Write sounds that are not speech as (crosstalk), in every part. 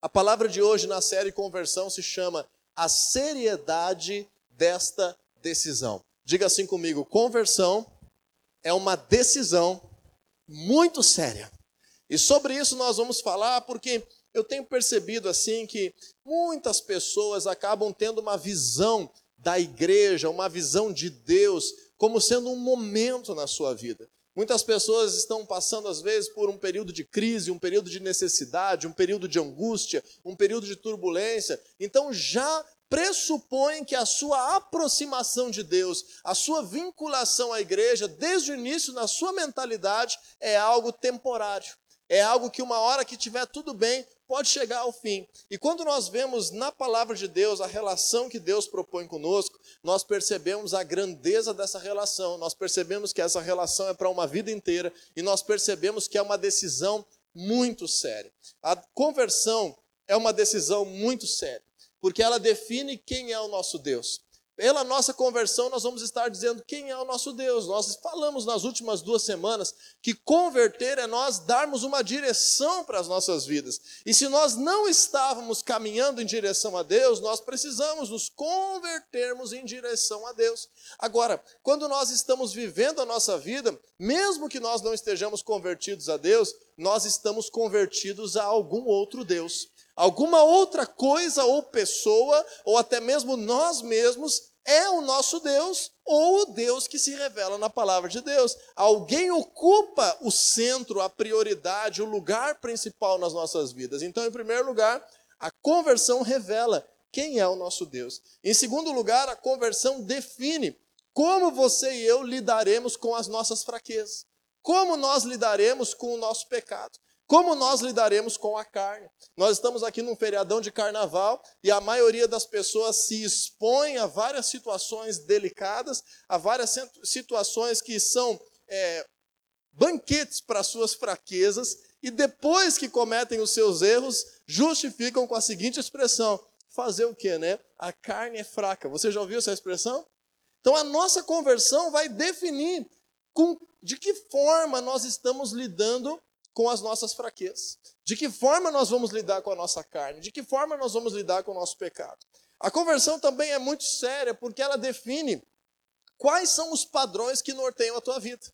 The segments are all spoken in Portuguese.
A palavra de hoje na série Conversão se chama A Seriedade desta Decisão. Diga assim comigo: conversão é uma decisão muito séria. E sobre isso nós vamos falar porque eu tenho percebido assim que muitas pessoas acabam tendo uma visão da igreja, uma visão de Deus como sendo um momento na sua vida. Muitas pessoas estão passando, às vezes, por um período de crise, um período de necessidade, um período de angústia, um período de turbulência. Então, já pressupõem que a sua aproximação de Deus, a sua vinculação à igreja, desde o início, na sua mentalidade, é algo temporário. É algo que, uma hora que tiver tudo bem, pode chegar ao fim. E quando nós vemos na palavra de Deus a relação que Deus propõe conosco, nós percebemos a grandeza dessa relação, nós percebemos que essa relação é para uma vida inteira e nós percebemos que é uma decisão muito séria. A conversão é uma decisão muito séria, porque ela define quem é o nosso Deus. Pela nossa conversão, nós vamos estar dizendo quem é o nosso Deus. Nós falamos nas últimas duas semanas que converter é nós darmos uma direção para as nossas vidas. E se nós não estávamos caminhando em direção a Deus, nós precisamos nos convertermos em direção a Deus. Agora, quando nós estamos vivendo a nossa vida, mesmo que nós não estejamos convertidos a Deus, nós estamos convertidos a algum outro Deus alguma outra coisa ou pessoa, ou até mesmo nós mesmos, é o nosso Deus ou o Deus que se revela na palavra de Deus. Alguém ocupa o centro, a prioridade, o lugar principal nas nossas vidas. Então, em primeiro lugar, a conversão revela quem é o nosso Deus. Em segundo lugar, a conversão define como você e eu lidaremos com as nossas fraquezas. Como nós lidaremos com o nosso pecado. Como nós lidaremos com a carne? Nós estamos aqui num feriadão de carnaval e a maioria das pessoas se expõe a várias situações delicadas, a várias situações que são é, banquetes para suas fraquezas e depois que cometem os seus erros, justificam com a seguinte expressão: fazer o quê, né? A carne é fraca. Você já ouviu essa expressão? Então a nossa conversão vai definir com, de que forma nós estamos lidando com as nossas fraquezas. De que forma nós vamos lidar com a nossa carne? De que forma nós vamos lidar com o nosso pecado? A conversão também é muito séria porque ela define quais são os padrões que norteiam a tua vida.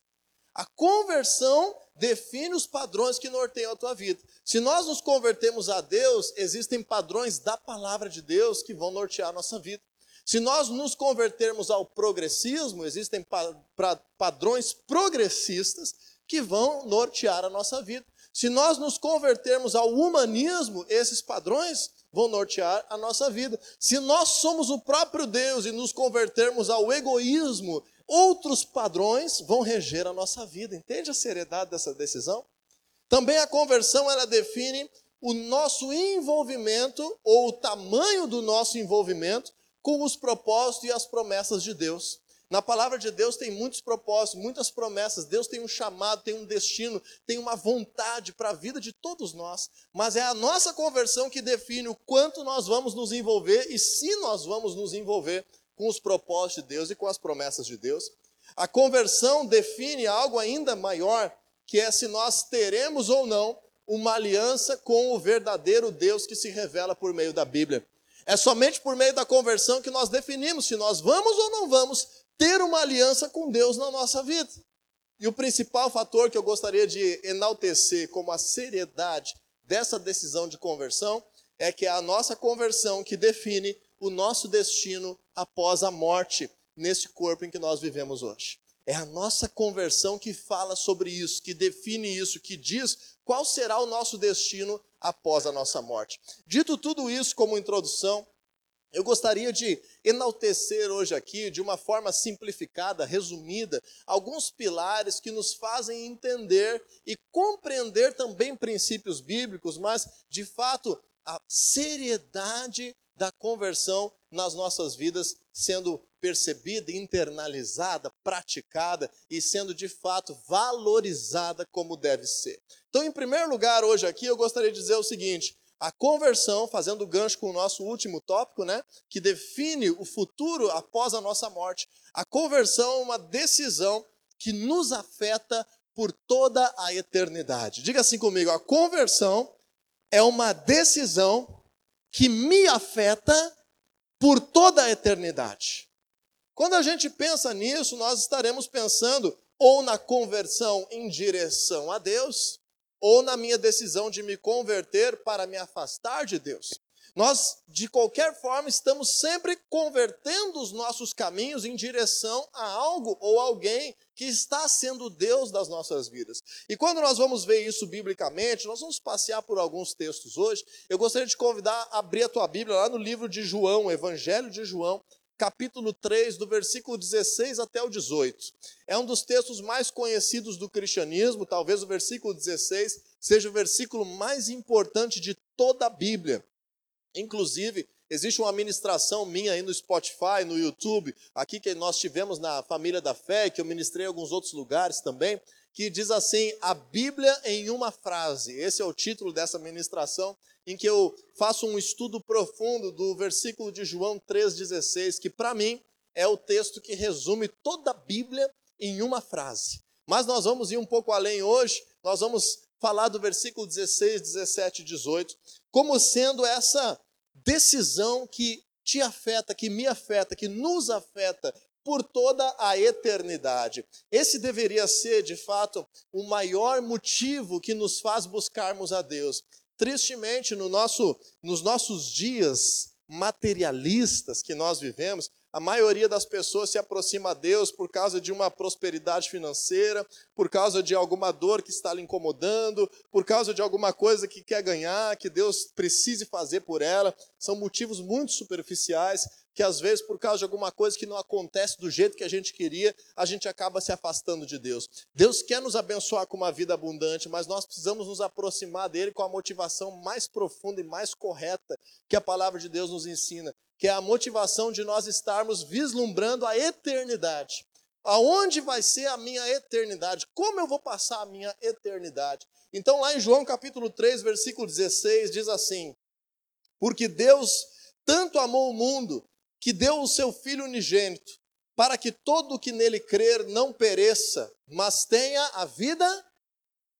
A conversão define os padrões que norteiam a tua vida. Se nós nos convertemos a Deus, existem padrões da palavra de Deus que vão nortear a nossa vida. Se nós nos convertermos ao progressismo, existem padrões progressistas que vão nortear a nossa vida. Se nós nos convertermos ao humanismo, esses padrões vão nortear a nossa vida. Se nós somos o próprio Deus e nos convertermos ao egoísmo, outros padrões vão reger a nossa vida. Entende a seriedade dessa decisão? Também a conversão ela define o nosso envolvimento ou o tamanho do nosso envolvimento com os propósitos e as promessas de Deus. Na palavra de Deus tem muitos propósitos, muitas promessas. Deus tem um chamado, tem um destino, tem uma vontade para a vida de todos nós. Mas é a nossa conversão que define o quanto nós vamos nos envolver e se nós vamos nos envolver com os propósitos de Deus e com as promessas de Deus. A conversão define algo ainda maior, que é se nós teremos ou não uma aliança com o verdadeiro Deus que se revela por meio da Bíblia. É somente por meio da conversão que nós definimos se nós vamos ou não vamos ter uma aliança com Deus na nossa vida. E o principal fator que eu gostaria de enaltecer como a seriedade dessa decisão de conversão é que é a nossa conversão que define o nosso destino após a morte nesse corpo em que nós vivemos hoje. É a nossa conversão que fala sobre isso, que define isso, que diz qual será o nosso destino após a nossa morte. Dito tudo isso como introdução, eu gostaria de enaltecer hoje aqui, de uma forma simplificada, resumida, alguns pilares que nos fazem entender e compreender também princípios bíblicos, mas, de fato, a seriedade da conversão nas nossas vidas sendo percebida, internalizada, praticada e sendo de fato valorizada como deve ser. Então, em primeiro lugar, hoje aqui, eu gostaria de dizer o seguinte: a conversão, fazendo gancho com o nosso último tópico, né, que define o futuro após a nossa morte. A conversão é uma decisão que nos afeta por toda a eternidade. Diga assim comigo: a conversão é uma decisão que me afeta por toda a eternidade. Quando a gente pensa nisso, nós estaremos pensando ou na conversão em direção a Deus, ou na minha decisão de me converter para me afastar de Deus. Nós, de qualquer forma, estamos sempre convertendo os nossos caminhos em direção a algo ou alguém que está sendo Deus das nossas vidas. E quando nós vamos ver isso biblicamente, nós vamos passear por alguns textos hoje. Eu gostaria de convidar a abrir a tua Bíblia lá no livro de João, Evangelho de João, capítulo 3, do versículo 16 até o 18. É um dos textos mais conhecidos do cristianismo, talvez o versículo 16 seja o versículo mais importante de toda a Bíblia. Inclusive, existe uma ministração minha aí no Spotify, no YouTube, aqui que nós tivemos na Família da Fé, que eu ministrei em alguns outros lugares também, que diz assim: A Bíblia em uma frase. Esse é o título dessa ministração, em que eu faço um estudo profundo do versículo de João 3,16, que para mim é o texto que resume toda a Bíblia em uma frase. Mas nós vamos ir um pouco além hoje, nós vamos falar do versículo 16, 17 e 18, como sendo essa decisão que te afeta, que me afeta, que nos afeta por toda a eternidade. Esse deveria ser, de fato, o maior motivo que nos faz buscarmos a Deus. Tristemente, no nosso, nos nossos dias materialistas que nós vivemos, a maioria das pessoas se aproxima a Deus por causa de uma prosperidade financeira, por causa de alguma dor que está lhe incomodando, por causa de alguma coisa que quer ganhar, que Deus precise fazer por ela. São motivos muito superficiais que às vezes por causa de alguma coisa que não acontece do jeito que a gente queria, a gente acaba se afastando de Deus. Deus quer nos abençoar com uma vida abundante, mas nós precisamos nos aproximar dele com a motivação mais profunda e mais correta que a palavra de Deus nos ensina, que é a motivação de nós estarmos vislumbrando a eternidade. Aonde vai ser a minha eternidade? Como eu vou passar a minha eternidade? Então, lá em João capítulo 3, versículo 16, diz assim: Porque Deus tanto amou o mundo que deu o seu Filho unigênito, para que todo o que nele crer não pereça, mas tenha a vida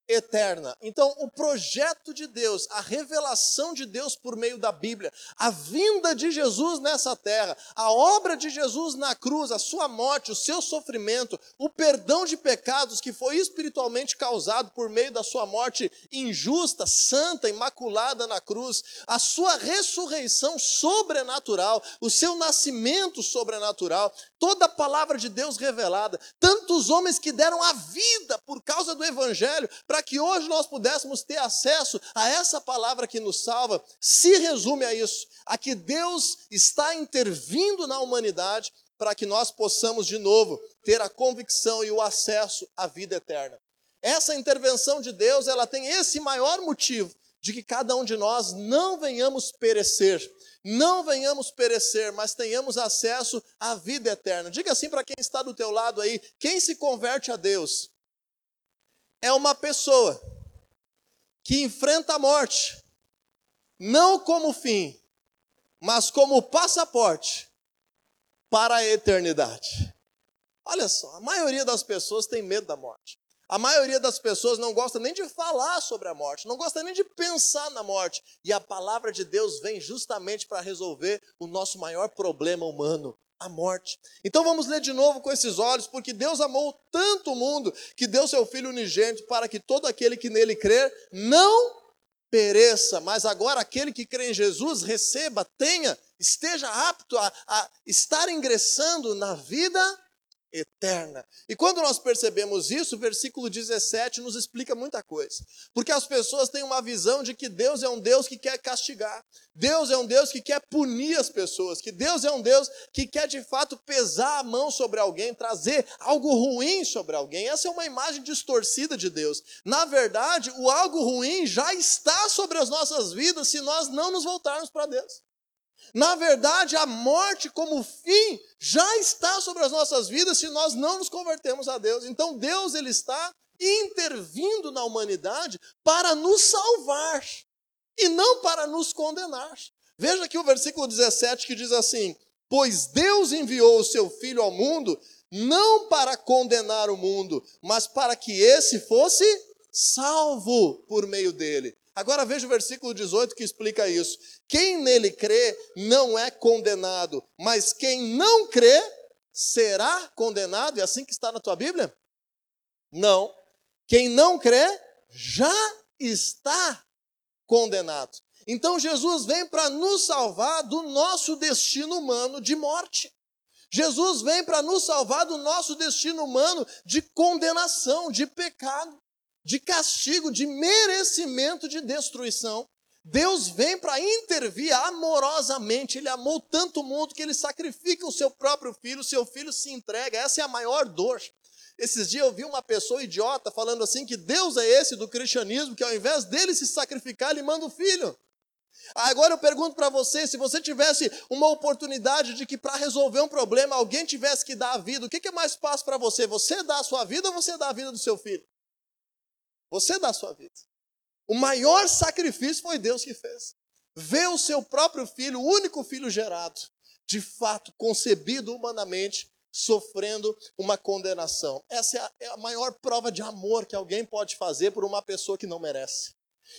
eterna. Então, o projeto de Deus, a revelação de Deus por meio da Bíblia, a vinda de Jesus nessa terra, a obra de Jesus na cruz, a sua morte, o seu sofrimento, o perdão de pecados que foi espiritualmente causado por meio da sua morte injusta, santa, imaculada na cruz, a sua ressurreição sobrenatural, o seu nascimento sobrenatural, toda a palavra de Deus revelada, tantos homens que deram a vida por causa do evangelho, para que hoje nós pudéssemos ter acesso a essa palavra que nos salva, se resume a isso: a que Deus está intervindo na humanidade para que nós possamos de novo ter a convicção e o acesso à vida eterna. Essa intervenção de Deus, ela tem esse maior motivo de que cada um de nós não venhamos perecer, não venhamos perecer, mas tenhamos acesso à vida eterna. Diga assim para quem está do teu lado aí, quem se converte a Deus, é uma pessoa que enfrenta a morte, não como fim, mas como passaporte para a eternidade. Olha só, a maioria das pessoas tem medo da morte. A maioria das pessoas não gosta nem de falar sobre a morte, não gosta nem de pensar na morte. E a palavra de Deus vem justamente para resolver o nosso maior problema humano, a morte. Então vamos ler de novo com esses olhos, porque Deus amou tanto o mundo que deu seu Filho unigênito para que todo aquele que nele crer não pereça, mas agora aquele que crê em Jesus receba, tenha, esteja apto a, a estar ingressando na vida eterna. E quando nós percebemos isso, o versículo 17 nos explica muita coisa. Porque as pessoas têm uma visão de que Deus é um Deus que quer castigar. Deus é um Deus que quer punir as pessoas, que Deus é um Deus que quer de fato pesar a mão sobre alguém, trazer algo ruim sobre alguém. Essa é uma imagem distorcida de Deus. Na verdade, o algo ruim já está sobre as nossas vidas se nós não nos voltarmos para Deus. Na verdade, a morte como fim já está sobre as nossas vidas se nós não nos convertemos a Deus. Então Deus ele está intervindo na humanidade para nos salvar e não para nos condenar. Veja aqui o versículo 17 que diz assim: Pois Deus enviou o seu filho ao mundo não para condenar o mundo, mas para que esse fosse salvo por meio dele. Agora veja o versículo 18 que explica isso. Quem nele crê não é condenado, mas quem não crê será condenado. É assim que está na tua Bíblia? Não. Quem não crê já está condenado. Então Jesus vem para nos salvar do nosso destino humano de morte. Jesus vem para nos salvar do nosso destino humano de condenação, de pecado, de castigo, de merecimento de destruição. Deus vem para intervir amorosamente. Ele amou tanto o mundo que ele sacrifica o seu próprio filho, o seu filho se entrega. Essa é a maior dor. Esses dias eu vi uma pessoa idiota falando assim que Deus é esse do cristianismo, que ao invés dele se sacrificar, ele manda o filho. Agora eu pergunto para você: se você tivesse uma oportunidade de que para resolver um problema alguém tivesse que dar a vida, o que, é mais fácil para você? Você dar a sua vida ou você dar a vida do seu filho? Você dá a sua vida. O maior sacrifício foi Deus que fez. Ver o seu próprio filho, o único filho gerado, de fato concebido humanamente, sofrendo uma condenação. Essa é a, é a maior prova de amor que alguém pode fazer por uma pessoa que não merece.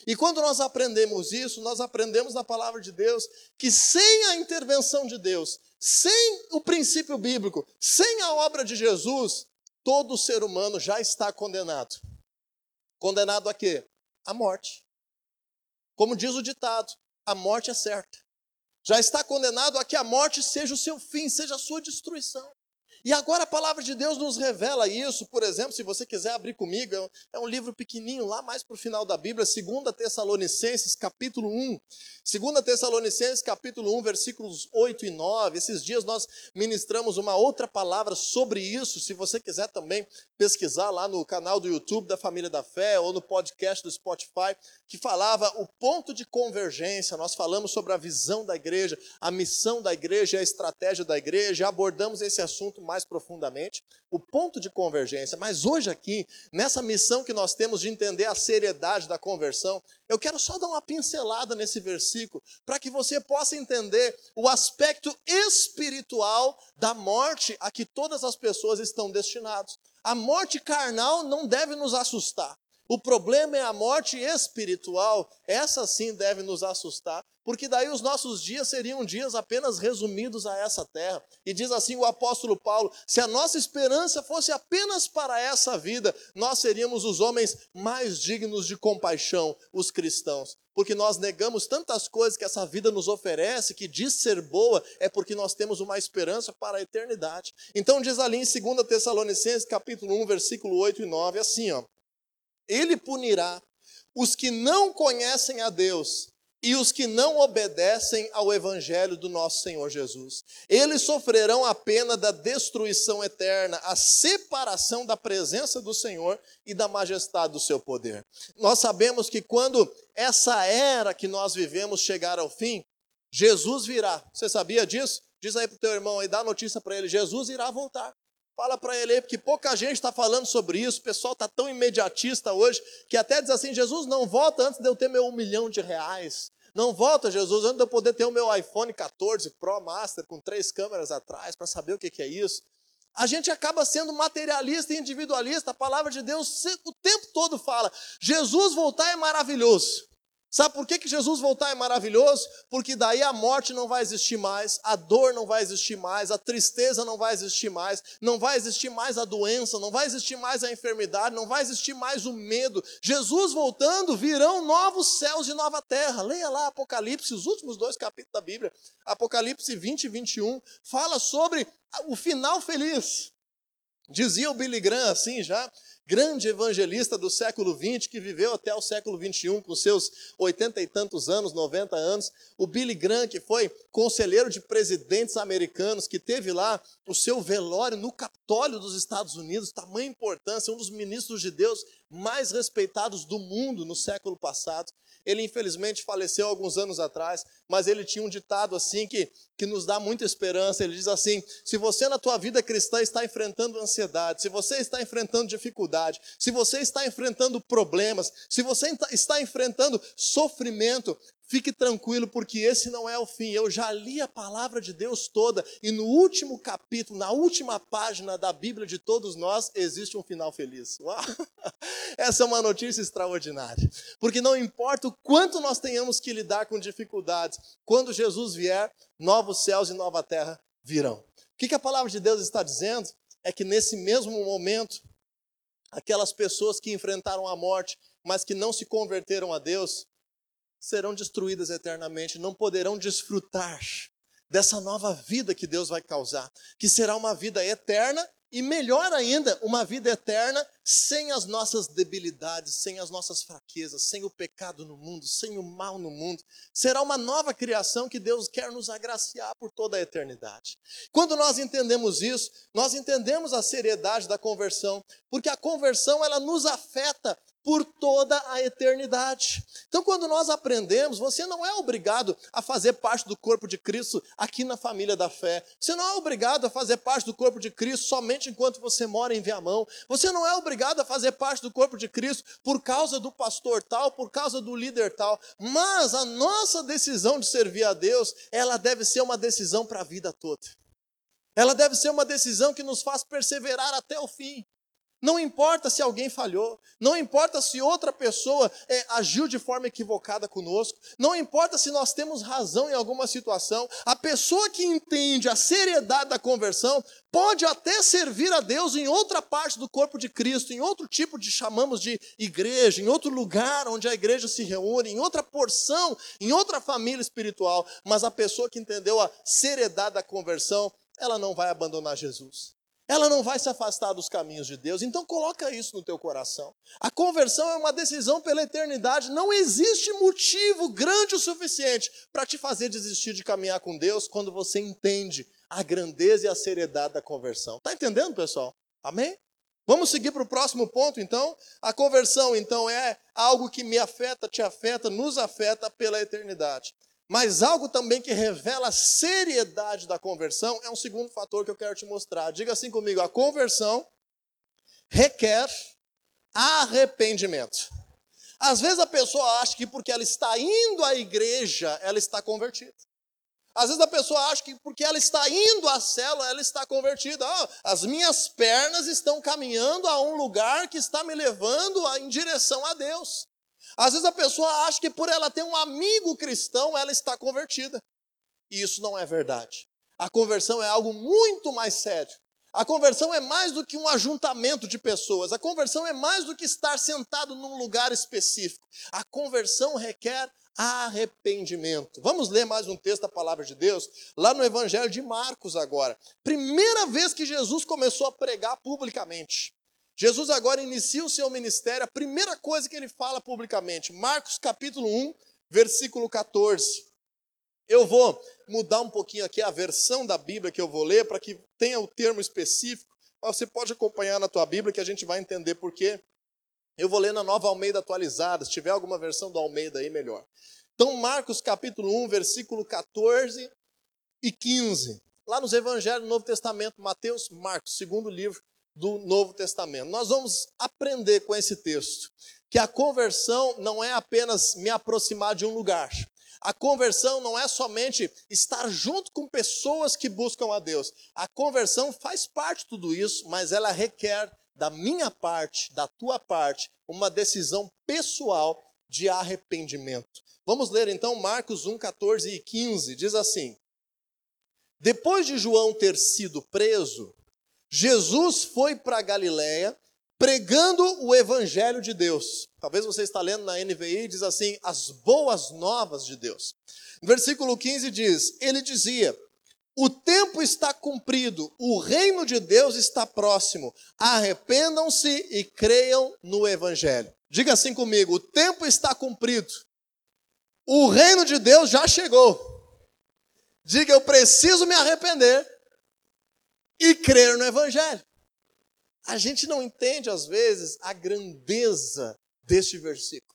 E quando nós aprendemos isso, nós aprendemos na palavra de Deus que sem a intervenção de Deus, sem o princípio bíblico, sem a obra de Jesus, todo ser humano já está condenado. Condenado a quê? A morte. Como diz o ditado, a morte é certa. Já está condenado a que a morte seja o seu fim, seja a sua destruição. E agora a palavra de Deus nos revela isso, por exemplo, se você quiser abrir comigo, é um é livro pequenininho, lá mais para o final da Bíblia, 2 Tessalonicenses, capítulo 1. 2 Tessalonicenses, capítulo 1, versículos 8 e 9. Esses dias nós ministramos uma outra palavra sobre isso, se você quiser também pesquisar lá no canal do YouTube da Família da Fé ou no podcast do Spotify, que falava o ponto de convergência. Nós falamos sobre a visão da igreja, a missão da igreja, a estratégia da igreja, abordamos esse assunto mais mais profundamente o ponto de convergência. Mas hoje, aqui, nessa missão que nós temos de entender a seriedade da conversão, eu quero só dar uma pincelada nesse versículo, para que você possa entender o aspecto espiritual da morte a que todas as pessoas estão destinadas. A morte carnal não deve nos assustar. O problema é a morte espiritual, essa sim deve nos assustar, porque daí os nossos dias seriam dias apenas resumidos a essa terra. E diz assim o apóstolo Paulo: se a nossa esperança fosse apenas para essa vida, nós seríamos os homens mais dignos de compaixão, os cristãos. Porque nós negamos tantas coisas que essa vida nos oferece, que diz ser boa, é porque nós temos uma esperança para a eternidade. Então diz ali em 2 Tessalonicenses, capítulo 1, versículo 8 e 9, assim, ó. Ele punirá os que não conhecem a Deus e os que não obedecem ao evangelho do nosso Senhor Jesus. Eles sofrerão a pena da destruição eterna, a separação da presença do Senhor e da majestade do seu poder. Nós sabemos que quando essa era que nós vivemos chegar ao fim, Jesus virá. Você sabia disso? Diz aí para o teu irmão aí, dá notícia para ele: Jesus irá voltar. Fala para ele aí, porque pouca gente está falando sobre isso. O pessoal está tão imediatista hoje que até diz assim: Jesus, não volta antes de eu ter meu um milhão de reais. Não volta, Jesus, antes de eu poder ter o meu iPhone 14 Pro Master com três câmeras atrás para saber o que, que é isso. A gente acaba sendo materialista e individualista. A palavra de Deus o tempo todo fala: Jesus voltar é maravilhoso. Sabe por que, que Jesus voltar é maravilhoso? Porque daí a morte não vai existir mais, a dor não vai existir mais, a tristeza não vai existir mais, não vai existir mais a doença, não vai existir mais a enfermidade, não vai existir mais o medo. Jesus voltando, virão novos céus e nova terra. Leia lá Apocalipse, os últimos dois capítulos da Bíblia, Apocalipse 20 e 21, fala sobre o final feliz. Dizia o Billy Graham assim já, grande evangelista do século XX, que viveu até o século XXI, com seus oitenta e tantos anos, 90 anos. O Billy Graham, que foi conselheiro de presidentes americanos, que teve lá o seu velório no Capitólio dos Estados Unidos, tamanha importância, um dos ministros de Deus mais respeitados do mundo no século passado. Ele infelizmente faleceu alguns anos atrás, mas ele tinha um ditado assim que, que nos dá muita esperança. Ele diz assim: se você na tua vida cristã está enfrentando ansiedade, se você está enfrentando dificuldade, se você está enfrentando problemas, se você está enfrentando sofrimento, Fique tranquilo, porque esse não é o fim. Eu já li a palavra de Deus toda, e no último capítulo, na última página da Bíblia de todos nós, existe um final feliz. (laughs) Uau! Essa é uma notícia extraordinária. Porque não importa o quanto nós tenhamos que lidar com dificuldades, quando Jesus vier, novos céus e nova terra virão. O que a palavra de Deus está dizendo? É que nesse mesmo momento, aquelas pessoas que enfrentaram a morte, mas que não se converteram a Deus, serão destruídas eternamente, não poderão desfrutar dessa nova vida que Deus vai causar, que será uma vida eterna e melhor ainda, uma vida eterna sem as nossas debilidades, sem as nossas fraquezas, sem o pecado no mundo, sem o mal no mundo. Será uma nova criação que Deus quer nos agraciar por toda a eternidade. Quando nós entendemos isso, nós entendemos a seriedade da conversão, porque a conversão ela nos afeta por toda a eternidade. Então, quando nós aprendemos, você não é obrigado a fazer parte do corpo de Cristo aqui na família da fé. Você não é obrigado a fazer parte do corpo de Cristo somente enquanto você mora em Viamão. Você não é obrigado a fazer parte do corpo de Cristo por causa do pastor tal, por causa do líder tal. Mas a nossa decisão de servir a Deus, ela deve ser uma decisão para a vida toda. Ela deve ser uma decisão que nos faz perseverar até o fim. Não importa se alguém falhou, não importa se outra pessoa é, agiu de forma equivocada conosco, não importa se nós temos razão em alguma situação, a pessoa que entende a seriedade da conversão pode até servir a Deus em outra parte do corpo de Cristo, em outro tipo de chamamos de igreja, em outro lugar onde a igreja se reúne, em outra porção, em outra família espiritual, mas a pessoa que entendeu a seriedade da conversão, ela não vai abandonar Jesus. Ela não vai se afastar dos caminhos de Deus. Então coloca isso no teu coração. A conversão é uma decisão pela eternidade. Não existe motivo grande o suficiente para te fazer desistir de caminhar com Deus quando você entende a grandeza e a seriedade da conversão. Está entendendo, pessoal? Amém? Vamos seguir para o próximo ponto, então? A conversão, então, é algo que me afeta, te afeta, nos afeta pela eternidade. Mas algo também que revela a seriedade da conversão é um segundo fator que eu quero te mostrar. Diga assim comigo: a conversão requer arrependimento. Às vezes a pessoa acha que porque ela está indo à igreja, ela está convertida. Às vezes a pessoa acha que porque ela está indo à célula, ela está convertida. Oh, as minhas pernas estão caminhando a um lugar que está me levando em direção a Deus. Às vezes a pessoa acha que por ela ter um amigo cristão, ela está convertida. E isso não é verdade. A conversão é algo muito mais sério. A conversão é mais do que um ajuntamento de pessoas. A conversão é mais do que estar sentado num lugar específico. A conversão requer arrependimento. Vamos ler mais um texto da palavra de Deus, lá no Evangelho de Marcos agora. Primeira vez que Jesus começou a pregar publicamente. Jesus agora inicia o seu ministério, a primeira coisa que ele fala publicamente, Marcos capítulo 1, versículo 14. Eu vou mudar um pouquinho aqui a versão da Bíblia que eu vou ler para que tenha o termo específico. Você pode acompanhar na tua Bíblia que a gente vai entender por quê. Eu vou ler na Nova Almeida atualizada, se tiver alguma versão do Almeida aí melhor. Então, Marcos capítulo 1, versículo 14 e 15. Lá nos Evangelhos do Novo Testamento, Mateus, Marcos, segundo livro do Novo Testamento. Nós vamos aprender com esse texto que a conversão não é apenas me aproximar de um lugar. A conversão não é somente estar junto com pessoas que buscam a Deus. A conversão faz parte de tudo isso, mas ela requer da minha parte, da tua parte, uma decisão pessoal de arrependimento. Vamos ler então Marcos 1, 14 e 15. Diz assim: Depois de João ter sido preso, Jesus foi para Galiléia pregando o evangelho de Deus. Talvez você está lendo na NVI diz assim: as boas novas de Deus. versículo 15 diz: Ele dizia: O tempo está cumprido, o reino de Deus está próximo. Arrependam-se e creiam no evangelho. Diga assim comigo: o tempo está cumprido. O reino de Deus já chegou. Diga, eu preciso me arrepender e crer no Evangelho. A gente não entende, às vezes, a grandeza deste versículo.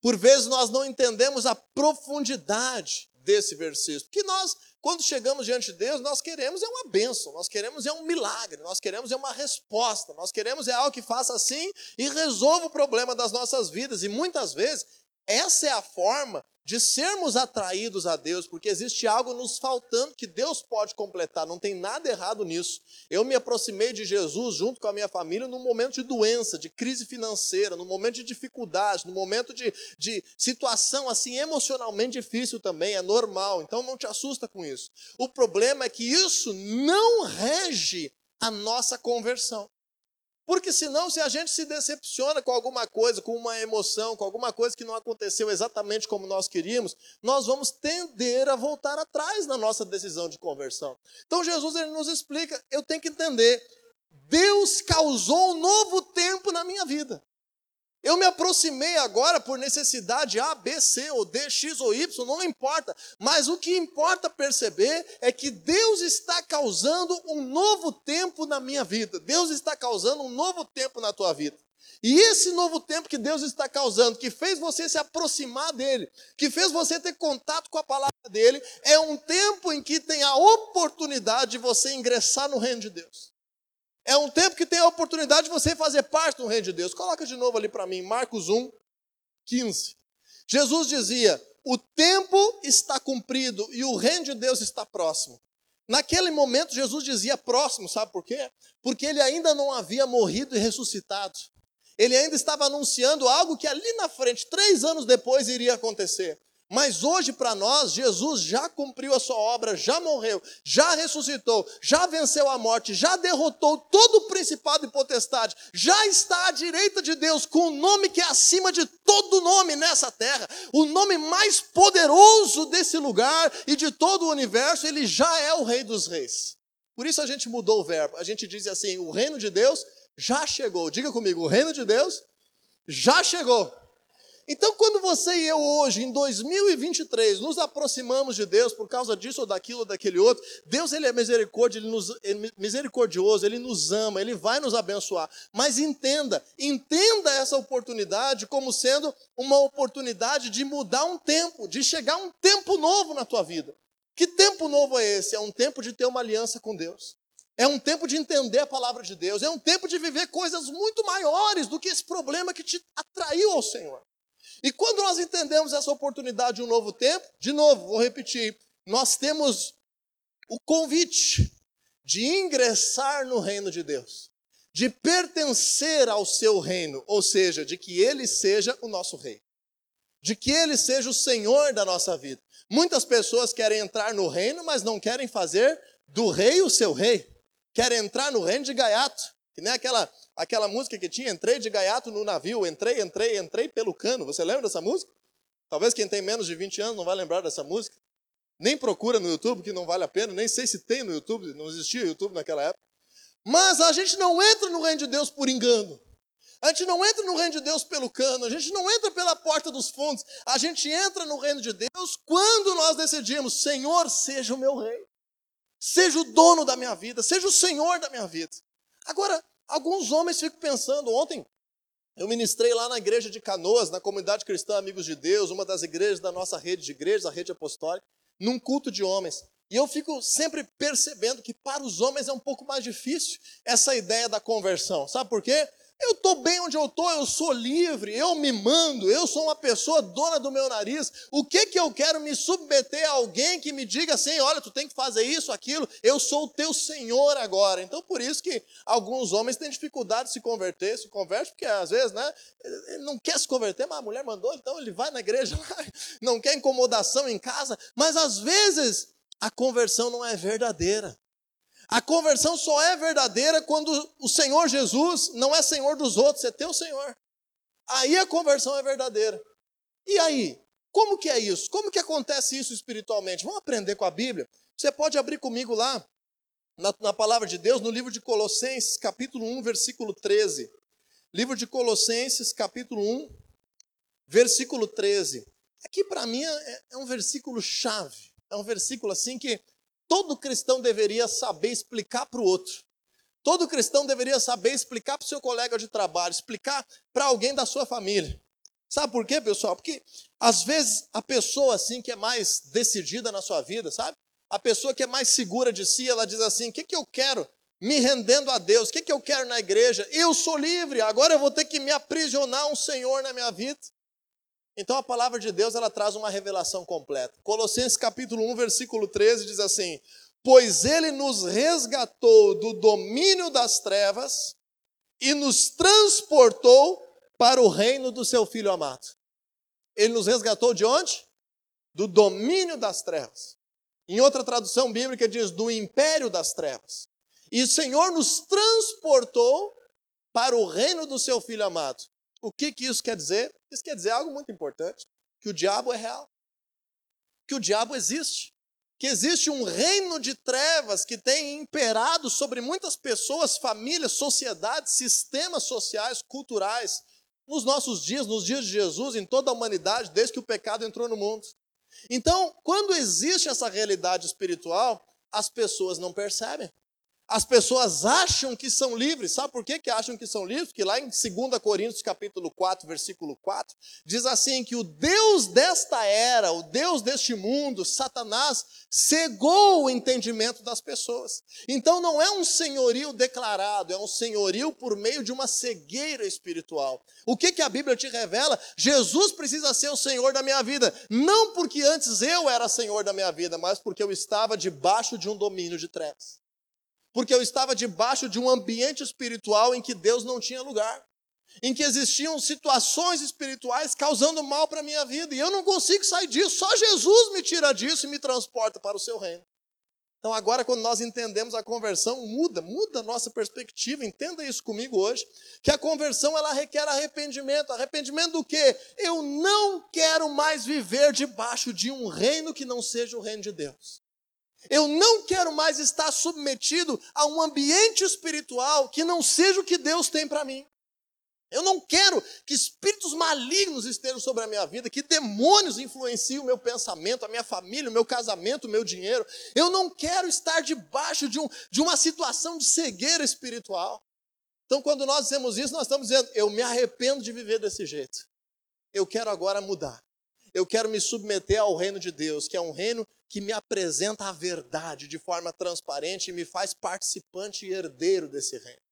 Por vezes nós não entendemos a profundidade desse versículo. Porque nós, quando chegamos diante de Deus, nós queremos é uma bênção, nós queremos é um milagre, nós queremos é uma resposta, nós queremos é algo que faça assim e resolva o problema das nossas vidas. E muitas vezes essa é a forma de sermos atraídos a Deus, porque existe algo nos faltando que Deus pode completar, não tem nada errado nisso. Eu me aproximei de Jesus junto com a minha família num momento de doença, de crise financeira, num momento de dificuldade, num momento de, de situação assim emocionalmente difícil também, é normal, então não te assusta com isso. O problema é que isso não rege a nossa conversão. Porque senão, se a gente se decepciona com alguma coisa, com uma emoção, com alguma coisa que não aconteceu exatamente como nós queríamos, nós vamos tender a voltar atrás na nossa decisão de conversão. Então Jesus ele nos explica, eu tenho que entender, Deus causou um novo tempo na minha vida. Eu me aproximei agora por necessidade A, B, C, ou D, X ou Y, não importa. Mas o que importa perceber é que Deus está causando um novo tempo na minha vida. Deus está causando um novo tempo na tua vida. E esse novo tempo que Deus está causando, que fez você se aproximar dele, que fez você ter contato com a palavra dele, é um tempo em que tem a oportunidade de você ingressar no reino de Deus. É um tempo que tem a oportunidade de você fazer parte do reino de Deus. Coloca de novo ali para mim, Marcos 1, 15. Jesus dizia: O tempo está cumprido e o reino de Deus está próximo. Naquele momento, Jesus dizia próximo, sabe por quê? Porque ele ainda não havia morrido e ressuscitado. Ele ainda estava anunciando algo que ali na frente, três anos depois, iria acontecer. Mas hoje, para nós, Jesus já cumpriu a sua obra, já morreu, já ressuscitou, já venceu a morte, já derrotou todo o principado e potestade, já está à direita de Deus com o um nome que é acima de todo nome nessa terra, o nome mais poderoso desse lugar e de todo o universo, ele já é o Rei dos Reis. Por isso a gente mudou o verbo, a gente diz assim: o reino de Deus já chegou. Diga comigo, o reino de Deus já chegou. Então, quando você e eu hoje, em 2023, nos aproximamos de Deus por causa disso ou daquilo ou daquele outro, Deus ele é misericórdia, ele nos, ele é misericordioso, Ele nos ama, Ele vai nos abençoar. Mas entenda, entenda essa oportunidade como sendo uma oportunidade de mudar um tempo, de chegar um tempo novo na tua vida. Que tempo novo é esse? É um tempo de ter uma aliança com Deus. É um tempo de entender a palavra de Deus. É um tempo de viver coisas muito maiores do que esse problema que te atraiu ao Senhor. E quando nós entendemos essa oportunidade de um novo tempo, de novo, vou repetir, nós temos o convite de ingressar no reino de Deus, de pertencer ao seu reino, ou seja, de que ele seja o nosso rei, de que ele seja o senhor da nossa vida. Muitas pessoas querem entrar no reino, mas não querem fazer do rei o seu rei. Querem entrar no reino de gaiato, que nem aquela aquela música que tinha, entrei de gaiato no navio, entrei, entrei, entrei pelo cano. Você lembra dessa música? Talvez quem tem menos de 20 anos não vai lembrar dessa música. Nem procura no YouTube, que não vale a pena, nem sei se tem no YouTube, não existia YouTube naquela época. Mas a gente não entra no reino de Deus por engano. A gente não entra no reino de Deus pelo cano, a gente não entra pela porta dos fundos, a gente entra no reino de Deus quando nós decidimos: Senhor, seja o meu rei, seja o dono da minha vida, seja o Senhor da minha vida. Agora, Alguns homens ficam pensando, ontem eu ministrei lá na igreja de Canoas, na comunidade cristã Amigos de Deus, uma das igrejas da nossa rede de igrejas, a rede apostólica, num culto de homens. E eu fico sempre percebendo que para os homens é um pouco mais difícil essa ideia da conversão. Sabe por quê? Eu estou bem onde eu estou, eu sou livre, eu me mando, eu sou uma pessoa dona do meu nariz. O que que eu quero me submeter a alguém que me diga assim: olha, tu tem que fazer isso, aquilo, eu sou o teu senhor agora. Então, por isso que alguns homens têm dificuldade de se converter, se converte, porque às vezes, né, ele não quer se converter, mas a mulher mandou, então ele vai na igreja (laughs) não quer incomodação em casa, mas às vezes a conversão não é verdadeira. A conversão só é verdadeira quando o Senhor Jesus não é Senhor dos outros, é teu Senhor. Aí a conversão é verdadeira. E aí? Como que é isso? Como que acontece isso espiritualmente? Vamos aprender com a Bíblia? Você pode abrir comigo lá, na, na palavra de Deus, no livro de Colossenses, capítulo 1, versículo 13. Livro de Colossenses, capítulo 1, versículo 13. Aqui para mim é, é um versículo chave. É um versículo assim que todo cristão deveria saber explicar para o outro. Todo cristão deveria saber explicar para o seu colega de trabalho, explicar para alguém da sua família. Sabe por quê, pessoal? Porque às vezes a pessoa assim que é mais decidida na sua vida, sabe? A pessoa que é mais segura de si, ela diz assim: o que, que eu quero? Me rendendo a Deus, o que, que eu quero na igreja? Eu sou livre, agora eu vou ter que me aprisionar um Senhor na minha vida. Então a palavra de Deus ela traz uma revelação completa. Colossenses capítulo 1, versículo 13 diz assim: "Pois ele nos resgatou do domínio das trevas e nos transportou para o reino do seu filho amado." Ele nos resgatou de onde? Do domínio das trevas. Em outra tradução bíblica diz do império das trevas. E o Senhor nos transportou para o reino do seu filho amado. O que, que isso quer dizer? Isso quer dizer algo muito importante: que o diabo é real, que o diabo existe, que existe um reino de trevas que tem imperado sobre muitas pessoas, famílias, sociedades, sistemas sociais, culturais, nos nossos dias, nos dias de Jesus, em toda a humanidade, desde que o pecado entrou no mundo. Então, quando existe essa realidade espiritual, as pessoas não percebem. As pessoas acham que são livres. Sabe por que, que acham que são livres? Porque lá em 2 Coríntios capítulo 4, versículo 4, diz assim que o Deus desta era, o Deus deste mundo, Satanás, cegou o entendimento das pessoas. Então não é um senhorio declarado, é um senhorio por meio de uma cegueira espiritual. O que, que a Bíblia te revela? Jesus precisa ser o Senhor da minha vida. Não porque antes eu era Senhor da minha vida, mas porque eu estava debaixo de um domínio de trevas porque eu estava debaixo de um ambiente espiritual em que Deus não tinha lugar, em que existiam situações espirituais causando mal para a minha vida, e eu não consigo sair disso, só Jesus me tira disso e me transporta para o seu reino. Então, agora, quando nós entendemos a conversão, muda, muda a nossa perspectiva. Entenda isso comigo hoje. Que a conversão ela requer arrependimento. Arrependimento do quê? Eu não quero mais viver debaixo de um reino que não seja o reino de Deus. Eu não quero mais estar submetido a um ambiente espiritual que não seja o que Deus tem para mim. Eu não quero que espíritos malignos estejam sobre a minha vida, que demônios influenciem o meu pensamento, a minha família, o meu casamento, o meu dinheiro. Eu não quero estar debaixo de, um, de uma situação de cegueira espiritual. Então, quando nós dizemos isso, nós estamos dizendo: eu me arrependo de viver desse jeito. Eu quero agora mudar. Eu quero me submeter ao reino de Deus, que é um reino que me apresenta a verdade de forma transparente e me faz participante e herdeiro desse reino.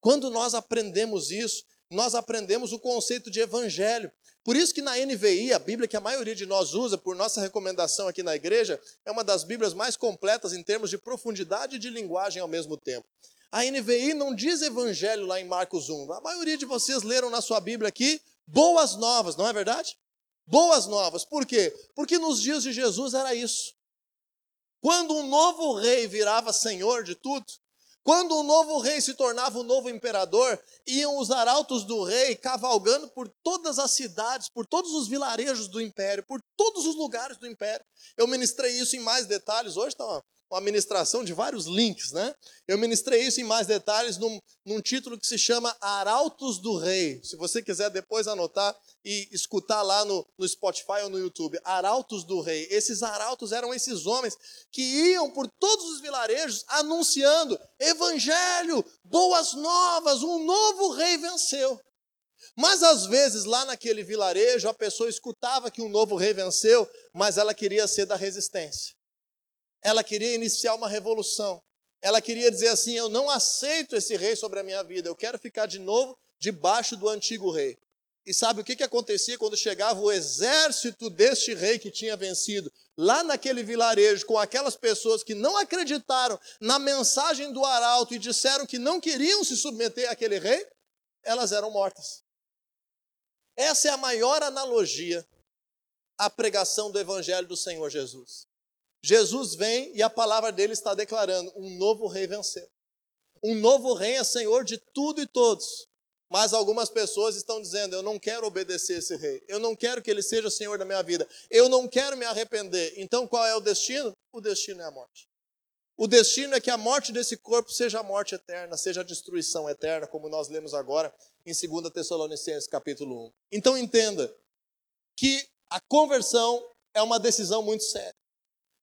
Quando nós aprendemos isso, nós aprendemos o conceito de evangelho. Por isso que na NVI, a Bíblia que a maioria de nós usa, por nossa recomendação aqui na igreja, é uma das Bíblias mais completas em termos de profundidade e de linguagem ao mesmo tempo. A NVI não diz evangelho lá em Marcos 1. A maioria de vocês leram na sua Bíblia aqui boas novas, não é verdade? Boas novas. Por quê? Porque nos dias de Jesus era isso. Quando um novo rei virava senhor de tudo, quando um novo rei se tornava um novo imperador, iam os arautos do rei cavalgando por todas as cidades, por todos os vilarejos do império, por todos os lugares do império. Eu ministrei isso em mais detalhes. Hoje está uma ministração de vários links, né? Eu ministrei isso em mais detalhes num, num, título que se chama Arautos do Rei. Se você quiser depois anotar e escutar lá no, no Spotify ou no YouTube, Arautos do Rei. Esses arautos eram esses homens que iam por todos os vilarejos anunciando evangelho, boas novas, um novo rei venceu. Mas às vezes lá naquele vilarejo a pessoa escutava que um novo rei venceu, mas ela queria ser da resistência ela queria iniciar uma revolução. Ela queria dizer assim: Eu não aceito esse rei sobre a minha vida, eu quero ficar de novo debaixo do antigo rei. E sabe o que, que acontecia quando chegava o exército deste rei que tinha vencido, lá naquele vilarejo, com aquelas pessoas que não acreditaram na mensagem do arauto e disseram que não queriam se submeter àquele rei? Elas eram mortas. Essa é a maior analogia à pregação do evangelho do Senhor Jesus. Jesus vem e a palavra dele está declarando: um novo rei venceu. Um novo rei é senhor de tudo e todos. Mas algumas pessoas estão dizendo: eu não quero obedecer esse rei, eu não quero que ele seja o senhor da minha vida, eu não quero me arrepender. Então qual é o destino? O destino é a morte. O destino é que a morte desse corpo seja a morte eterna, seja a destruição eterna, como nós lemos agora em 2 Tessalonicenses capítulo 1. Então entenda que a conversão é uma decisão muito séria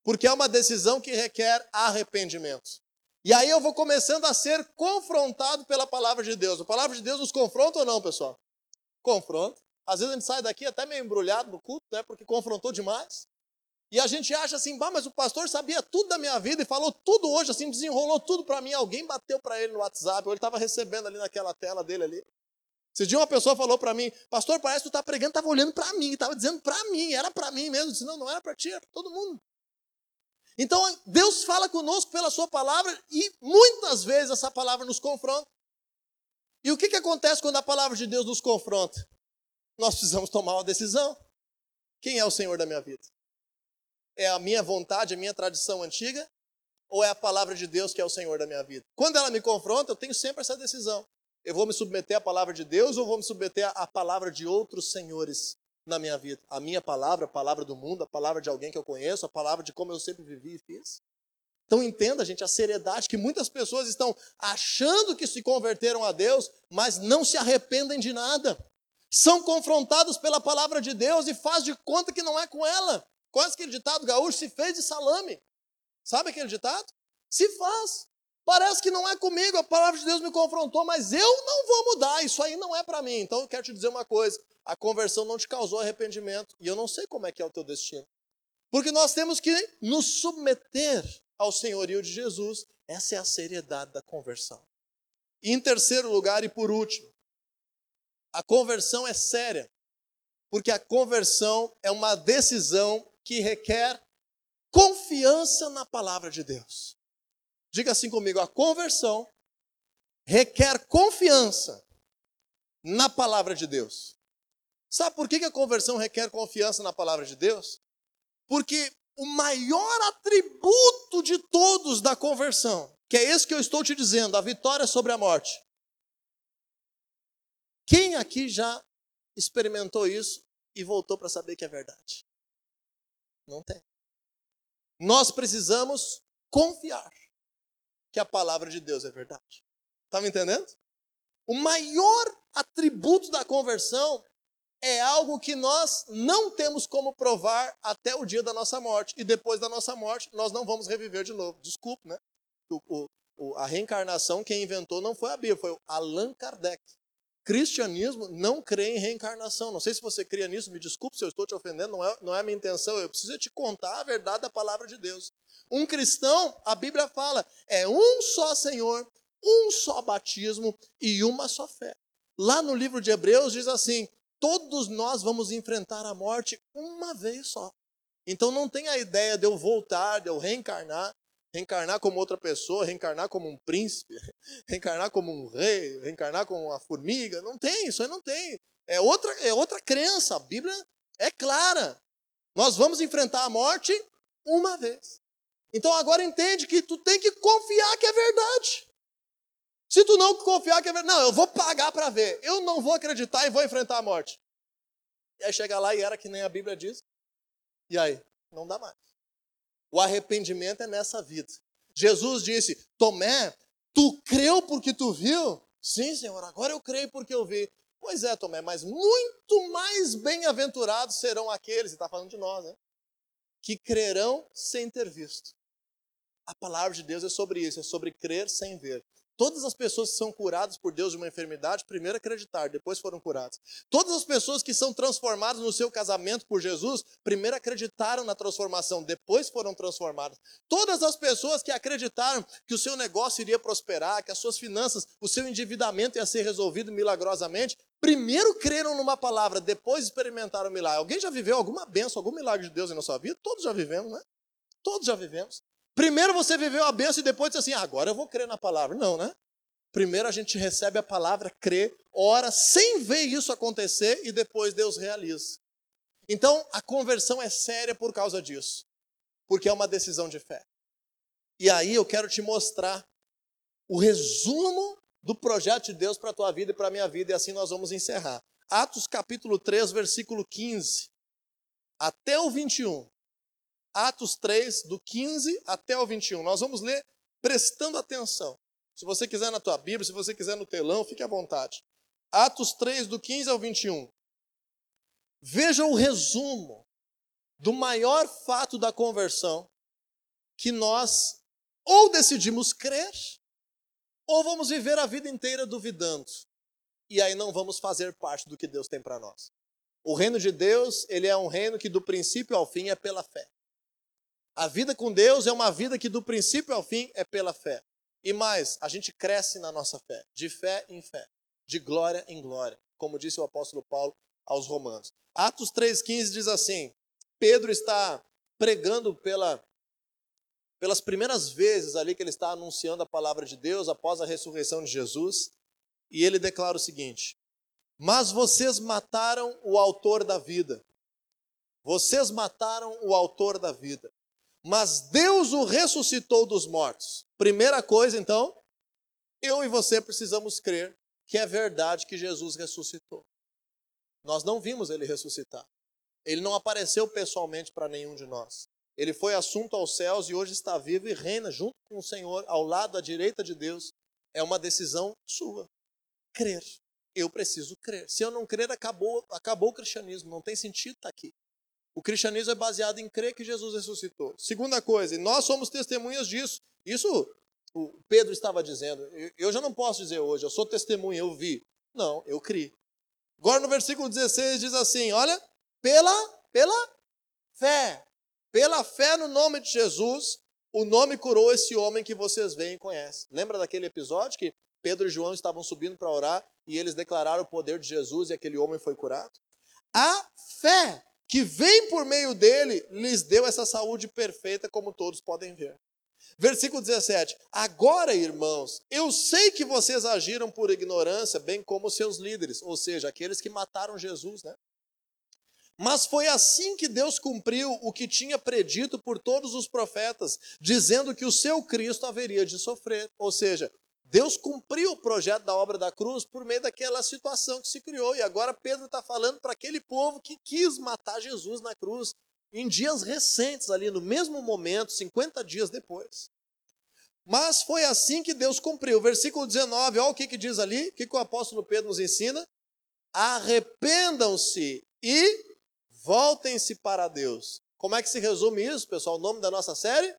porque é uma decisão que requer arrependimento. E aí eu vou começando a ser confrontado pela palavra de Deus. A palavra de Deus nos confronta ou não, pessoal? Confronta. Às vezes a gente sai daqui até meio embrulhado no culto, né? Porque confrontou demais. E a gente acha assim, bah, mas o pastor sabia tudo da minha vida e falou tudo hoje, assim, desenrolou tudo para mim. Alguém bateu para ele no WhatsApp, ou ele estava recebendo ali naquela tela dele ali. Esse dia uma pessoa falou para mim, pastor, parece que tu está pregando, estava olhando para mim, estava dizendo para mim, era para mim mesmo. Disse, não, não era para ti, era para todo mundo. Então, Deus fala conosco pela sua palavra e muitas vezes essa palavra nos confronta. E o que, que acontece quando a palavra de Deus nos confronta? Nós precisamos tomar uma decisão. Quem é o Senhor da minha vida? É a minha vontade, a minha tradição antiga? Ou é a palavra de Deus que é o Senhor da minha vida? Quando ela me confronta, eu tenho sempre essa decisão. Eu vou me submeter à palavra de Deus ou vou me submeter à palavra de outros senhores na minha vida? A minha palavra, a palavra do mundo, a palavra de alguém que eu conheço, a palavra de como eu sempre vivi e fiz? Então entenda, gente, a seriedade que muitas pessoas estão achando que se converteram a Deus, mas não se arrependem de nada. São confrontados pela palavra de Deus e faz de conta que não é com ela. Quase aquele ditado gaúcho se fez de salame. Sabe aquele ditado? Se faz. Parece que não é comigo, a palavra de Deus me confrontou, mas eu não vou mudar, isso aí não é para mim. Então eu quero te dizer uma coisa: a conversão não te causou arrependimento, e eu não sei como é que é o teu destino. Porque nós temos que nos submeter ao senhorio de Jesus. Essa é a seriedade da conversão. Em terceiro lugar e por último, a conversão é séria, porque a conversão é uma decisão que requer confiança na palavra de Deus. Diga assim comigo: a conversão requer confiança na palavra de Deus. Sabe por que a conversão requer confiança na palavra de Deus? Porque o maior atributo de todos da conversão, que é esse que eu estou te dizendo, a vitória sobre a morte. Quem aqui já experimentou isso e voltou para saber que é verdade? Não tem. Nós precisamos confiar que a palavra de Deus é verdade. Está me entendendo? O maior atributo da conversão é algo que nós não temos como provar até o dia da nossa morte. E depois da nossa morte, nós não vamos reviver de novo. Desculpe, né? O, o, a reencarnação, quem inventou não foi a Bíblia, foi o Allan Kardec. Cristianismo não crê em reencarnação. Não sei se você crê nisso, me desculpe se eu estou te ofendendo, não é, não é a minha intenção. Eu preciso te contar a verdade da palavra de Deus. Um cristão, a Bíblia fala, é um só Senhor, um só batismo e uma só fé. Lá no livro de Hebreus diz assim: todos nós vamos enfrentar a morte uma vez só. Então não tem a ideia de eu voltar, de eu reencarnar, reencarnar como outra pessoa, reencarnar como um príncipe, (laughs) reencarnar como um rei, reencarnar como uma formiga. Não tem, isso aí não tem. É outra, é outra crença. A Bíblia é clara. Nós vamos enfrentar a morte uma vez. Então agora entende que tu tem que confiar que é verdade. Se tu não confiar que é verdade, não, eu vou pagar para ver. Eu não vou acreditar e vou enfrentar a morte. E aí chega lá e era que nem a Bíblia diz. E aí? Não dá mais. O arrependimento é nessa vida. Jesus disse: Tomé, tu creu porque tu viu? Sim, Senhor, agora eu creio porque eu vi. Pois é, Tomé, mas muito mais bem-aventurados serão aqueles, e está falando de nós, né? Que crerão sem ter visto. A palavra de Deus é sobre isso, é sobre crer sem ver. Todas as pessoas que são curadas por Deus de uma enfermidade, primeiro acreditaram, depois foram curadas. Todas as pessoas que são transformadas no seu casamento por Jesus, primeiro acreditaram na transformação, depois foram transformadas. Todas as pessoas que acreditaram que o seu negócio iria prosperar, que as suas finanças, o seu endividamento ia ser resolvido milagrosamente, primeiro creram numa palavra, depois experimentaram o milagre. Alguém já viveu alguma benção, algum milagre de Deus na sua vida? Todos já vivemos, né? Todos já vivemos. Primeiro você viveu a bênção e depois disse assim: ah, agora eu vou crer na palavra. Não, né? Primeiro a gente recebe a palavra, crê, ora, sem ver isso acontecer e depois Deus realiza. Então a conversão é séria por causa disso, porque é uma decisão de fé. E aí eu quero te mostrar o resumo do projeto de Deus para a tua vida e para a minha vida, e assim nós vamos encerrar. Atos capítulo 3, versículo 15 até o 21. Atos 3, do 15 até o 21. Nós vamos ler prestando atenção. Se você quiser na tua Bíblia, se você quiser no telão, fique à vontade. Atos 3, do 15 ao 21. Veja o resumo do maior fato da conversão que nós ou decidimos crer, ou vamos viver a vida inteira duvidando. E aí não vamos fazer parte do que Deus tem para nós. O reino de Deus, ele é um reino que do princípio ao fim é pela fé. A vida com Deus é uma vida que do princípio ao fim é pela fé. E mais, a gente cresce na nossa fé, de fé em fé. de glória em glória, como disse o apóstolo Paulo aos Romanos. Atos 3,15 diz assim: Pedro está pregando pela, pelas primeiras vezes ali que ele está anunciando a palavra de Deus após a ressurreição de Jesus, e ele declara o seguinte: Mas vocês mataram o autor da vida. Vocês mataram o autor da vida. Mas Deus o ressuscitou dos mortos. Primeira coisa, então, eu e você precisamos crer que é verdade que Jesus ressuscitou. Nós não vimos ele ressuscitar. Ele não apareceu pessoalmente para nenhum de nós. Ele foi assunto aos céus e hoje está vivo e reina junto com o Senhor, ao lado à direita de Deus. É uma decisão sua. Crer. Eu preciso crer. Se eu não crer, acabou, acabou o cristianismo. Não tem sentido estar aqui. O cristianismo é baseado em crer que Jesus ressuscitou. Segunda coisa, e nós somos testemunhas disso. Isso o Pedro estava dizendo. Eu já não posso dizer hoje, eu sou testemunha, eu vi. Não, eu criei. Agora no versículo 16 diz assim: olha, pela, pela fé. Pela fé no nome de Jesus, o nome curou esse homem que vocês veem e conhecem. Lembra daquele episódio que Pedro e João estavam subindo para orar e eles declararam o poder de Jesus e aquele homem foi curado? A fé que vem por meio dele lhes deu essa saúde perfeita, como todos podem ver. Versículo 17: Agora, irmãos, eu sei que vocês agiram por ignorância, bem como seus líderes, ou seja, aqueles que mataram Jesus, né? Mas foi assim que Deus cumpriu o que tinha predito por todos os profetas, dizendo que o seu Cristo haveria de sofrer. Ou seja, Deus cumpriu o projeto da obra da cruz por meio daquela situação que se criou. E agora Pedro está falando para aquele povo que quis matar Jesus na cruz em dias recentes, ali no mesmo momento, 50 dias depois. Mas foi assim que Deus cumpriu. Versículo 19, olha o que, que diz ali, o que, que o apóstolo Pedro nos ensina. Arrependam-se e voltem-se para Deus. Como é que se resume isso, pessoal? O nome da nossa série?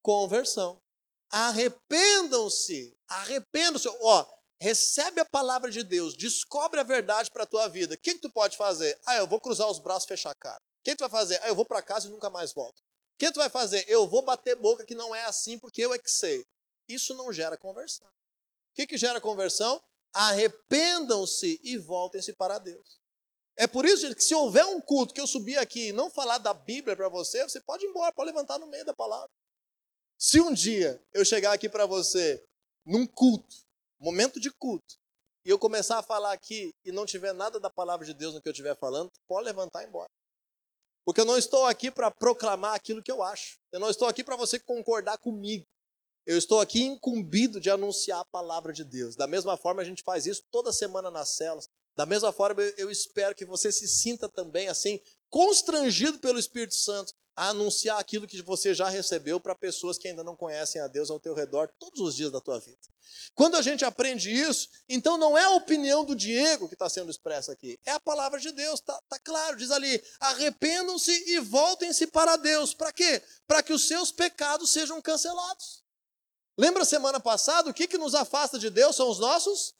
Conversão. Arrependam-se, arrependam-se. Ó, recebe a palavra de Deus, descobre a verdade para a tua vida. O que, que tu pode fazer? Ah, eu vou cruzar os braços e fechar a cara. O que tu vai fazer? Ah, eu vou para casa e nunca mais volto. O que tu vai fazer? Eu vou bater boca que não é assim porque eu é que sei. Isso não gera conversão. O que, que gera conversão? Arrependam-se e voltem-se para Deus. É por isso que se houver um culto que eu subir aqui e não falar da Bíblia para você, você pode ir embora, pode levantar no meio da palavra. Se um dia eu chegar aqui para você num culto, momento de culto, e eu começar a falar aqui e não tiver nada da palavra de Deus no que eu estiver falando, pode levantar e ir embora. Porque eu não estou aqui para proclamar aquilo que eu acho. Eu não estou aqui para você concordar comigo. Eu estou aqui incumbido de anunciar a palavra de Deus. Da mesma forma, a gente faz isso toda semana nas celas. Da mesma forma, eu espero que você se sinta também assim, constrangido pelo Espírito Santo anunciar aquilo que você já recebeu para pessoas que ainda não conhecem a Deus ao teu redor todos os dias da tua vida. Quando a gente aprende isso, então não é a opinião do Diego que está sendo expressa aqui, é a palavra de Deus, está tá claro, diz ali: arrependam-se e voltem-se para Deus. Para quê? Para que os seus pecados sejam cancelados. Lembra semana passada, o que, que nos afasta de Deus são os nossos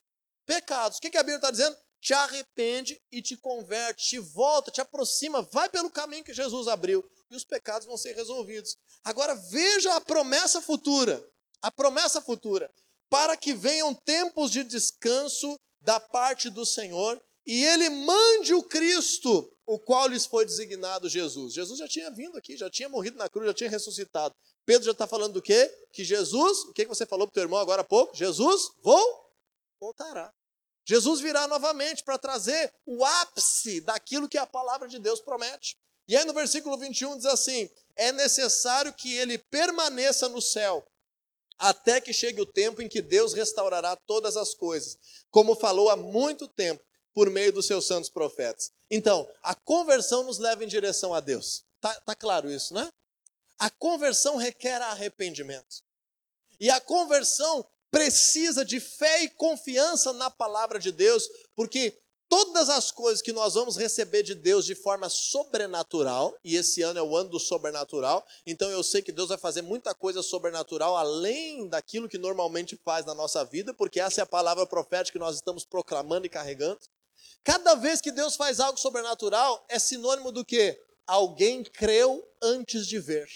pecados. O que, que a Bíblia está dizendo? Te arrepende e te converte, te volta, te aproxima, vai pelo caminho que Jesus abriu e os pecados vão ser resolvidos. Agora veja a promessa futura. A promessa futura para que venham tempos de descanso da parte do Senhor e ele mande o Cristo, o qual lhes foi designado Jesus. Jesus já tinha vindo aqui, já tinha morrido na cruz, já tinha ressuscitado. Pedro já está falando do quê? Que Jesus, o que você falou para o teu irmão agora há pouco? Jesus vou, voltará. Jesus virá novamente para trazer o ápice daquilo que a palavra de Deus promete. E aí no versículo 21 diz assim: é necessário que ele permaneça no céu até que chegue o tempo em que Deus restaurará todas as coisas, como falou há muito tempo por meio dos seus santos profetas. Então, a conversão nos leva em direção a Deus. Tá, tá claro isso, né? A conversão requer arrependimento. E a conversão precisa de fé e confiança na palavra de Deus, porque todas as coisas que nós vamos receber de Deus de forma sobrenatural, e esse ano é o ano do sobrenatural, então eu sei que Deus vai fazer muita coisa sobrenatural além daquilo que normalmente faz na nossa vida, porque essa é a palavra profética que nós estamos proclamando e carregando. Cada vez que Deus faz algo sobrenatural, é sinônimo do que? Alguém creu antes de ver.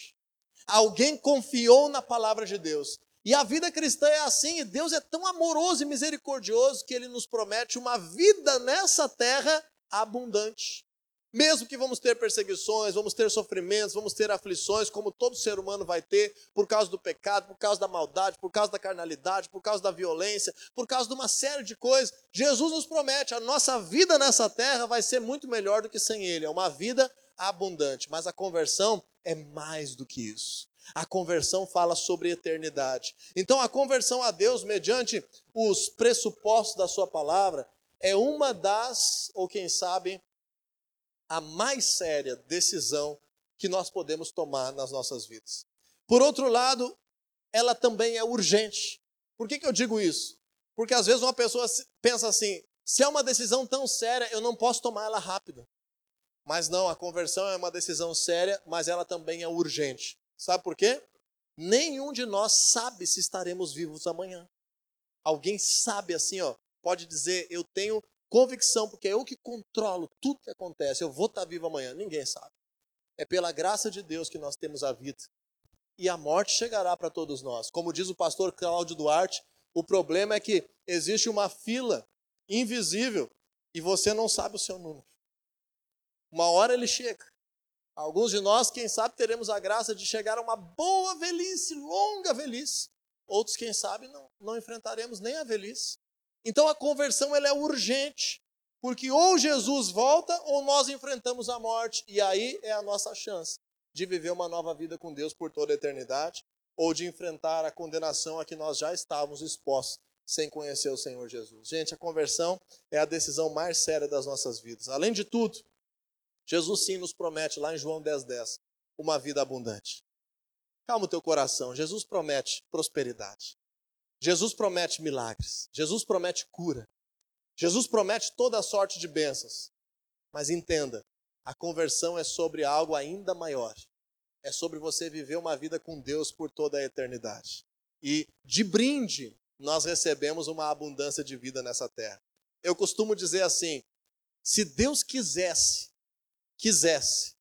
Alguém confiou na palavra de Deus. E a vida cristã é assim, e Deus é tão amoroso e misericordioso que ele nos promete uma vida nessa terra abundante. Mesmo que vamos ter perseguições, vamos ter sofrimentos, vamos ter aflições, como todo ser humano vai ter, por causa do pecado, por causa da maldade, por causa da carnalidade, por causa da violência, por causa de uma série de coisas. Jesus nos promete, a nossa vida nessa terra vai ser muito melhor do que sem Ele. É uma vida abundante, mas a conversão é mais do que isso. A conversão fala sobre eternidade. Então, a conversão a Deus, mediante os pressupostos da Sua palavra, é uma das, ou quem sabe, a mais séria decisão que nós podemos tomar nas nossas vidas. Por outro lado, ela também é urgente. Por que, que eu digo isso? Porque às vezes uma pessoa pensa assim: se é uma decisão tão séria, eu não posso tomar ela rápida. Mas não, a conversão é uma decisão séria, mas ela também é urgente. Sabe por quê? Nenhum de nós sabe se estaremos vivos amanhã. Alguém sabe assim, ó, pode dizer, eu tenho Convicção, porque é eu que controlo tudo que acontece. Eu vou estar vivo amanhã, ninguém sabe. É pela graça de Deus que nós temos a vida. E a morte chegará para todos nós. Como diz o pastor Cláudio Duarte, o problema é que existe uma fila invisível e você não sabe o seu número. Uma hora ele chega. Alguns de nós, quem sabe, teremos a graça de chegar a uma boa velhice, longa velhice. Outros, quem sabe, não, não enfrentaremos nem a velhice. Então a conversão ela é urgente, porque ou Jesus volta ou nós enfrentamos a morte, e aí é a nossa chance de viver uma nova vida com Deus por toda a eternidade, ou de enfrentar a condenação a que nós já estávamos expostos sem conhecer o Senhor Jesus. Gente, a conversão é a decisão mais séria das nossas vidas. Além de tudo, Jesus sim nos promete lá em João 10:10 10, uma vida abundante. Calma o teu coração. Jesus promete prosperidade. Jesus promete milagres, Jesus promete cura, Jesus promete toda sorte de bênçãos. Mas entenda, a conversão é sobre algo ainda maior. É sobre você viver uma vida com Deus por toda a eternidade. E de brinde, nós recebemos uma abundância de vida nessa terra. Eu costumo dizer assim: se Deus quisesse, quisesse,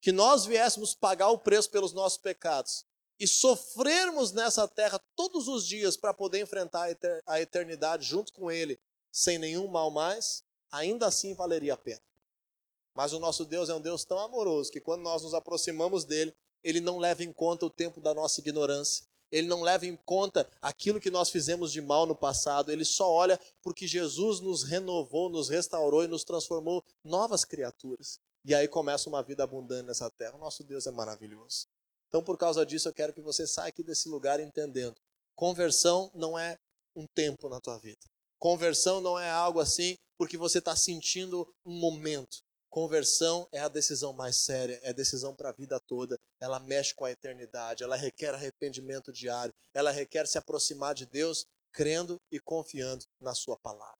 que nós viéssemos pagar o preço pelos nossos pecados, e sofrermos nessa terra todos os dias para poder enfrentar a eternidade junto com Ele, sem nenhum mal mais, ainda assim valeria a pena. Mas o nosso Deus é um Deus tão amoroso que quando nós nos aproximamos dele, ele não leva em conta o tempo da nossa ignorância. Ele não leva em conta aquilo que nós fizemos de mal no passado. Ele só olha porque Jesus nos renovou, nos restaurou e nos transformou novas criaturas. E aí começa uma vida abundante nessa terra. O nosso Deus é maravilhoso. Então, por causa disso, eu quero que você saia aqui desse lugar entendendo. Conversão não é um tempo na tua vida. Conversão não é algo assim porque você está sentindo um momento. Conversão é a decisão mais séria, é a decisão para a vida toda. Ela mexe com a eternidade, ela requer arrependimento diário, ela requer se aproximar de Deus crendo e confiando na Sua palavra.